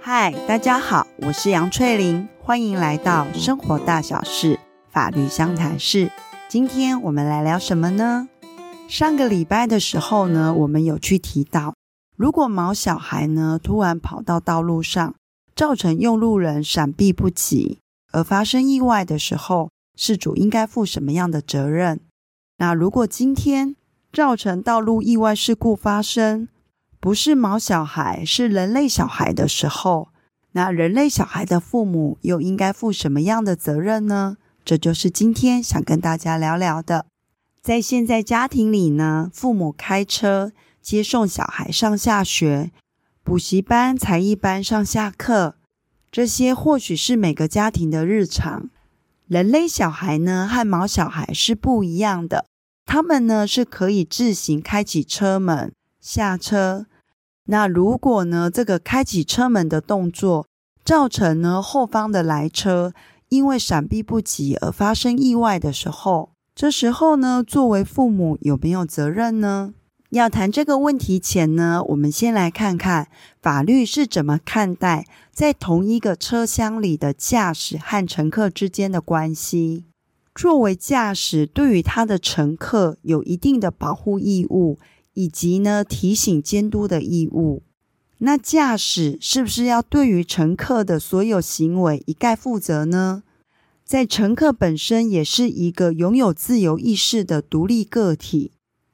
嗨，大家好，我是杨翠玲，欢迎来到生活大小事法律相谈室。今天我们来聊什么呢？上个礼拜的时候呢，我们有去提到，如果毛小孩呢突然跑到道路上，造成用路人闪避不及而发生意外的时候，事主应该负什么样的责任？那如果今天造成道路意外事故发生，不是毛小孩，是人类小孩的时候，那人类小孩的父母又应该负什么样的责任呢？这就是今天想跟大家聊聊的。在现在家庭里呢，父母开车接送小孩上下学、补习班、才艺班上下课，这些或许是每个家庭的日常。人类小孩呢，和毛小孩是不一样的，他们呢是可以自行开启车门下车。那如果呢，这个开启车门的动作造成呢后方的来车因为闪避不及而发生意外的时候，这时候呢，作为父母有没有责任呢？要谈这个问题前呢，我们先来看看法律是怎么看待在同一个车厢里的驾驶和乘客之间的关系。作为驾驶，对于他的乘客有一定的保护义务。以及呢，提醒监督的义务。那驾驶是不是要对于乘客的所有行为一概负责呢？在乘客本身也是一个拥有自由意识的独立个体，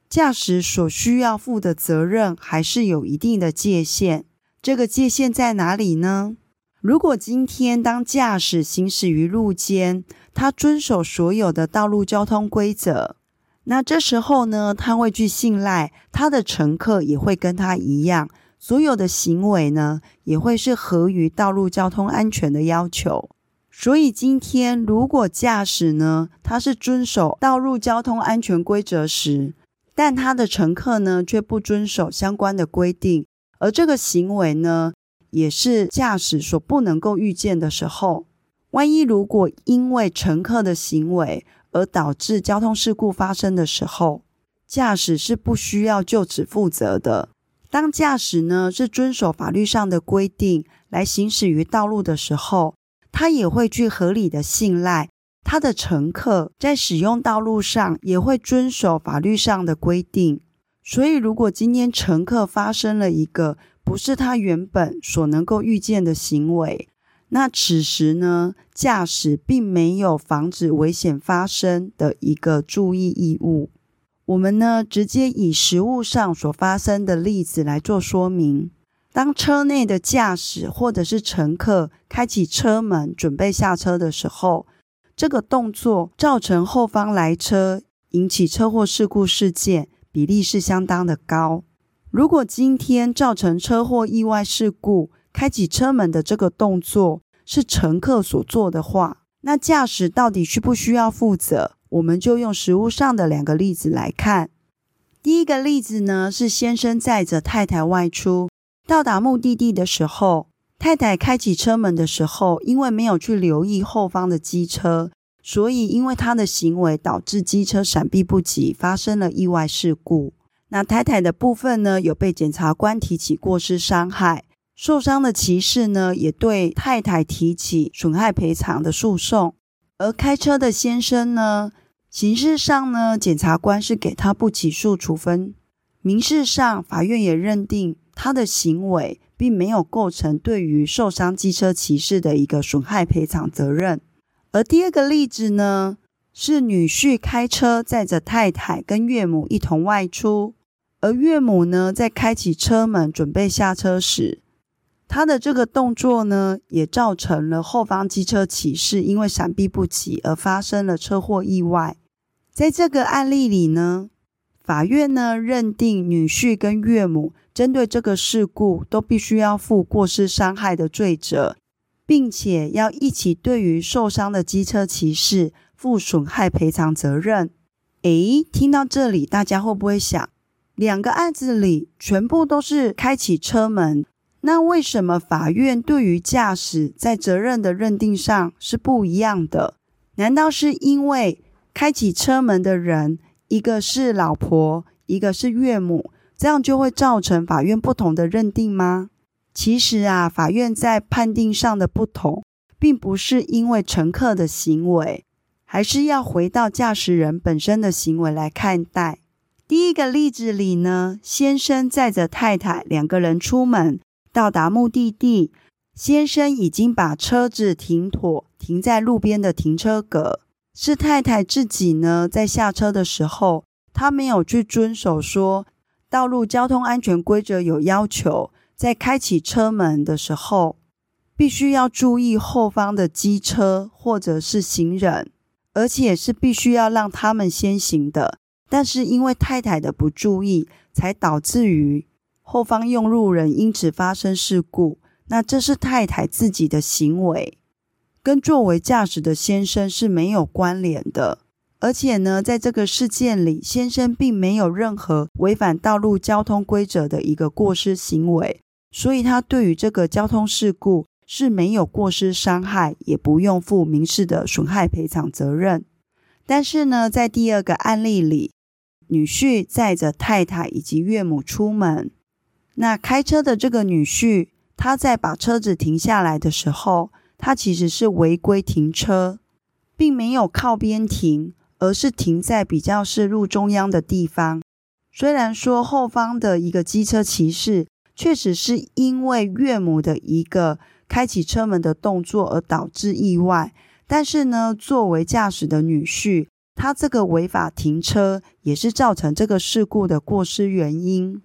驾驶所需要负的责任还是有一定的界限。这个界限在哪里呢？如果今天当驾驶行驶于路间，他遵守所有的道路交通规则。那这时候呢，他会去信赖他的乘客也会跟他一样，所有的行为呢也会是合于道路交通安全的要求。所以今天如果驾驶呢，他是遵守道路交通安全规则时，但他的乘客呢却不遵守相关的规定，而这个行为呢也是驾驶所不能够预见的时候，万一如果因为乘客的行为，而导致交通事故发生的时候，驾驶是不需要就此负责的。当驾驶呢是遵守法律上的规定来行驶于道路的时候，他也会去合理的信赖他的乘客在使用道路上也会遵守法律上的规定。所以，如果今天乘客发生了一个不是他原本所能够预见的行为，那此时呢，驾驶并没有防止危险发生的一个注意义务。我们呢，直接以实物上所发生的例子来做说明。当车内的驾驶或者是乘客开启车门准备下车的时候，这个动作造成后方来车引起车祸事故事件比例是相当的高。如果今天造成车祸意外事故，开启车门的这个动作是乘客所做的话，那驾驶到底需不需要负责？我们就用实物上的两个例子来看。第一个例子呢，是先生载着太太外出，到达目的地的时候，太太开启车门的时候，因为没有去留意后方的机车，所以因为他的行为导致机车闪避不及，发生了意外事故。那太太的部分呢，有被检察官提起过失伤害。受伤的骑士呢，也对太太提起损害赔偿的诉讼，而开车的先生呢，刑事上呢，检察官是给他不起诉处分；民事上，法院也认定他的行为并没有构成对于受伤机车骑士的一个损害赔偿责任。而第二个例子呢，是女婿开车载着太太跟岳母一同外出，而岳母呢，在开启车门准备下车时，他的这个动作呢，也造成了后方机车骑士因为闪避不及而发生了车祸意外。在这个案例里呢，法院呢认定女婿跟岳母针对这个事故都必须要负过失伤害的罪责，并且要一起对于受伤的机车骑士负损害赔偿责任。诶，听到这里，大家会不会想，两个案子里全部都是开启车门？那为什么法院对于驾驶在责任的认定上是不一样的？难道是因为开启车门的人，一个是老婆，一个是岳母，这样就会造成法院不同的认定吗？其实啊，法院在判定上的不同，并不是因为乘客的行为，还是要回到驾驶人本身的行为来看待。第一个例子里呢，先生载着太太两个人出门，到达目的地，先生已经把车子停妥，停在路边的停车格。是太太自己呢，在下车的时候，她没有去遵守说道路交通安全规则有要求。在开启车门的时候，必须要注意后方的机车或者是行人，而且是必须要让他们先行的。但是因为太太的不注意，才导致于后方用路人因此发生事故。那这是太太自己的行为，跟作为驾驶的先生是没有关联的。而且呢，在这个事件里，先生并没有任何违反道路交通规则的一个过失行为。所以，他对于这个交通事故是没有过失伤害，也不用负民事的损害赔偿责任。但是呢，在第二个案例里，女婿载着太太以及岳母出门，那开车的这个女婿，他在把车子停下来的时候，他其实是违规停车，并没有靠边停，而是停在比较是路中央的地方。虽然说后方的一个机车骑士。确实是因为岳母的一个开启车门的动作而导致意外，但是呢，作为驾驶的女婿，他这个违法停车也是造成这个事故的过失原因。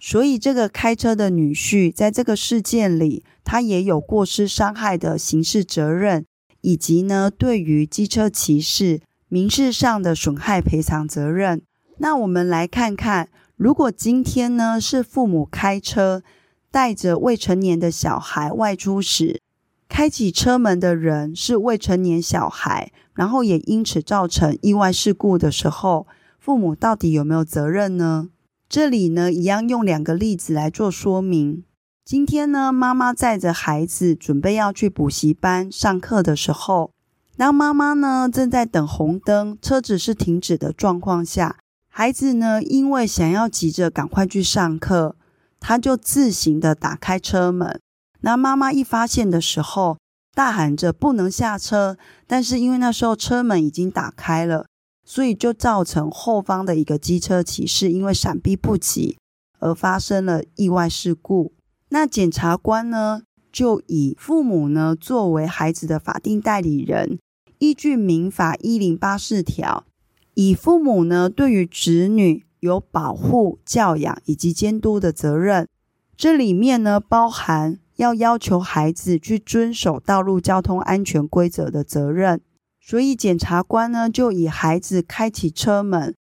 所以，这个开车的女婿在这个事件里，他也有过失伤害的刑事责任，以及呢，对于机车骑士民事上的损害赔偿责任。那我们来看看。如果今天呢，是父母开车带着未成年的小孩外出时，开启车门的人是未成年小孩，然后也因此造成意外事故的时候，父母到底有没有责任呢？这里呢，一样用两个例子来做说明。今天呢，妈妈载着孩子准备要去补习班上课的时候，当妈妈呢正在等红灯，车子是停止的状况下。孩子呢，因为想要急着赶快去上课，他就自行的打开车门。那妈妈一发现的时候，大喊着不能下车，但是因为那时候车门已经打开了，所以就造成后方的一个机车骑士因为闪避不及而发生了意外事故。那检察官呢，就以父母呢作为孩子的法定代理人，依据民法一零八四条。以父母呢，对于子女有保护、教养以及监督的责任，这里面呢包含要要求孩子去遵守道路交通安全规则的责任。所以检察官呢就以孩子开启车门，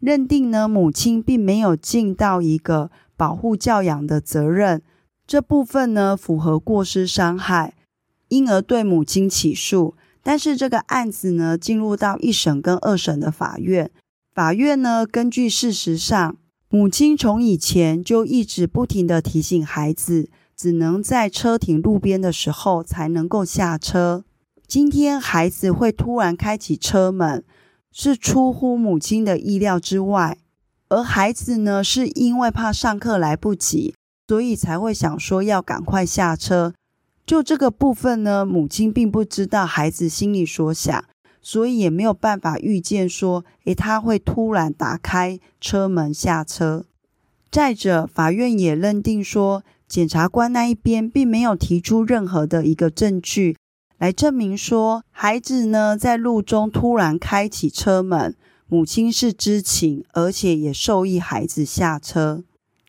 认定呢母亲并没有尽到一个保护教养的责任，这部分呢符合过失伤害，因而对母亲起诉。但是这个案子呢，进入到一审跟二审的法院。法院呢，根据事实上，母亲从以前就一直不停地提醒孩子，只能在车停路边的时候才能够下车。今天孩子会突然开启车门，是出乎母亲的意料之外。而孩子呢，是因为怕上课来不及，所以才会想说要赶快下车。就这个部分呢，母亲并不知道孩子心里所想，所以也没有办法预见说，诶，他会突然打开车门下车。再者，法院也认定说，检察官那一边并没有提出任何的一个证据来证明说，孩子呢在路中突然开启车门，母亲是知情，而且也授意孩子下车。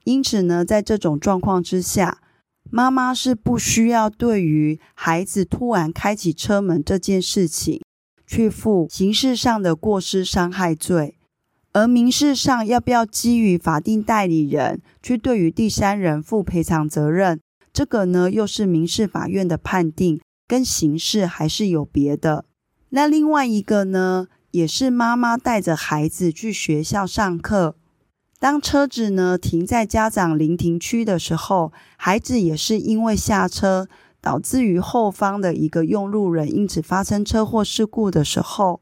因此呢，在这种状况之下。妈妈是不需要对于孩子突然开启车门这件事情去负刑事上的过失伤害罪，而民事上要不要基于法定代理人去对于第三人负赔偿责任，这个呢又是民事法院的判定，跟刑事还是有别的。那另外一个呢，也是妈妈带着孩子去学校上课。当车子呢停在家长临停区的时候，孩子也是因为下车，导致于后方的一个用路人因此发生车祸事故的时候，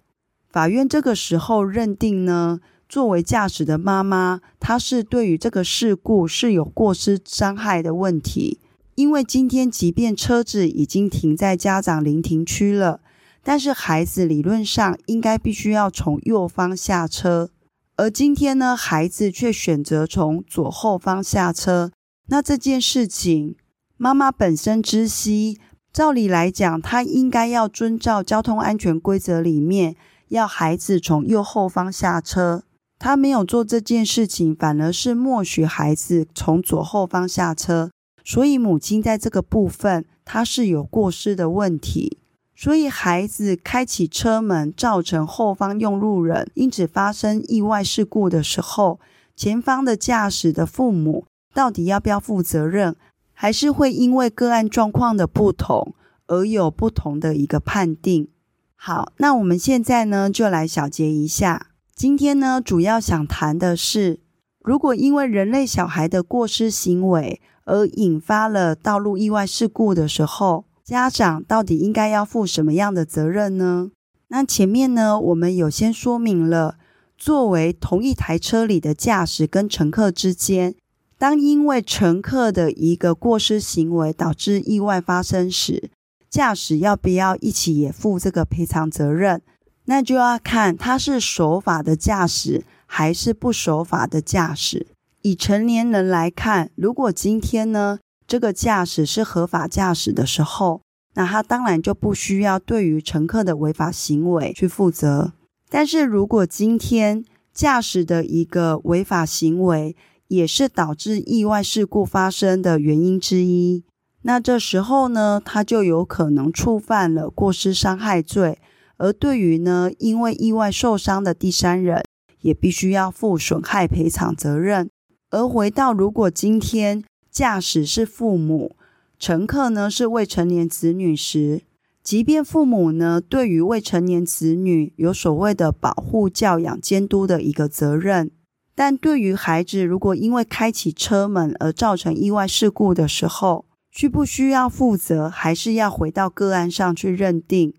法院这个时候认定呢，作为驾驶的妈妈，她是对于这个事故是有过失伤害的问题。因为今天即便车子已经停在家长临停区了，但是孩子理论上应该必须要从右方下车，而今天呢，孩子却选择从左后方下车。那这件事情，妈妈本身知悉，照理来讲，她应该要遵照交通安全规则里面，要孩子从右后方下车。她没有做这件事情，反而是默许孩子从左后方下车。所以母亲在这个部分，她是有过失的问题。所以孩子开启车门，造成后方用路人因此发生意外事故的时候，前方的驾驶的父母到底要不要负责任，还是会因为个案状况的不同而有不同的一个判定？好，那我们现在呢，就来小结一下。今天呢，主要想谈的是，如果因为人类小孩的过失行为，而引发了道路意外事故的时候，家长到底应该要负什么样的责任呢？那前面呢，我们有先说明了，作为同一台车里的驾驶跟乘客之间，当因为乘客的一个过失行为导致意外发生时，驾驶要不要一起也负这个赔偿责任？那就要看他是守法的驾驶还是不守法的驾驶。以成年人来看，如果今天呢，这个驾驶是合法驾驶的时候，那他当然就不需要对于乘客的违法行为去负责。但是如果今天驾驶的一个违法行为也是导致意外事故发生的原因之一，那这时候呢，他就有可能触犯了过失伤害罪，而对于呢，因为意外受伤的第三人，也必须要负损害赔偿责任。而回到，如果今天驾驶是父母，乘客呢是未成年子女时，即便父母呢对于未成年子女有所谓的保护、教养、监督的一个责任，但对于孩子，如果因为开启车门而造成意外事故的时候，需不需要负责，还是要回到个案上去认定。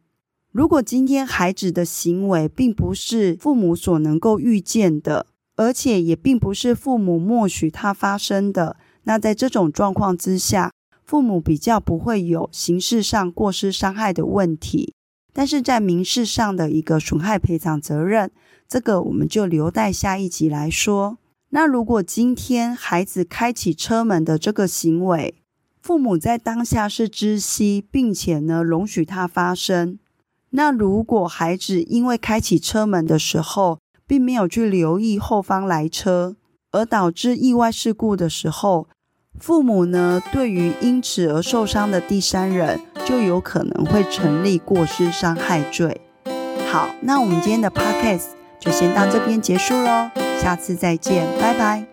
如果今天孩子的行为并不是父母所能够预见的，而且也并不是父母默许他发生的。那在这种状况之下，父母比较不会有刑事上过失伤害的问题，但是在民事上的一个损害赔偿责任，这个我们就留待下一集来说。那如果今天孩子开启车门的这个行为，父母在当下是知悉，并且呢容许它发生，那如果孩子因为开启车门的时候，并没有去留意后方来车，而导致意外事故的时候，父母呢，对于因此而受伤的第三人，就有可能会成立过失伤害罪。好，那我们今天的 podcast 就先到这边结束喽，下次再见，拜拜。